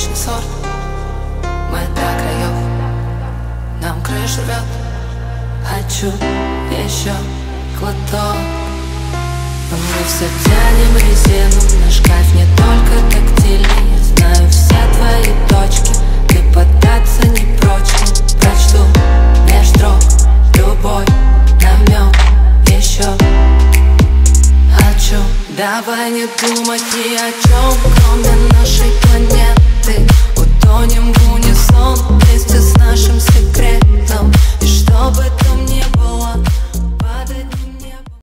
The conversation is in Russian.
отличный сорт. Мы до краев Нам крышу рвет Хочу еще глоток. Мы все тянем резину. Наш кайф не только тактильный. Я знаю все твои точки. Ты податься не прочь. Прочту меж строк Любой намек еще Хочу Давай не думать ни о чем Кроме нашего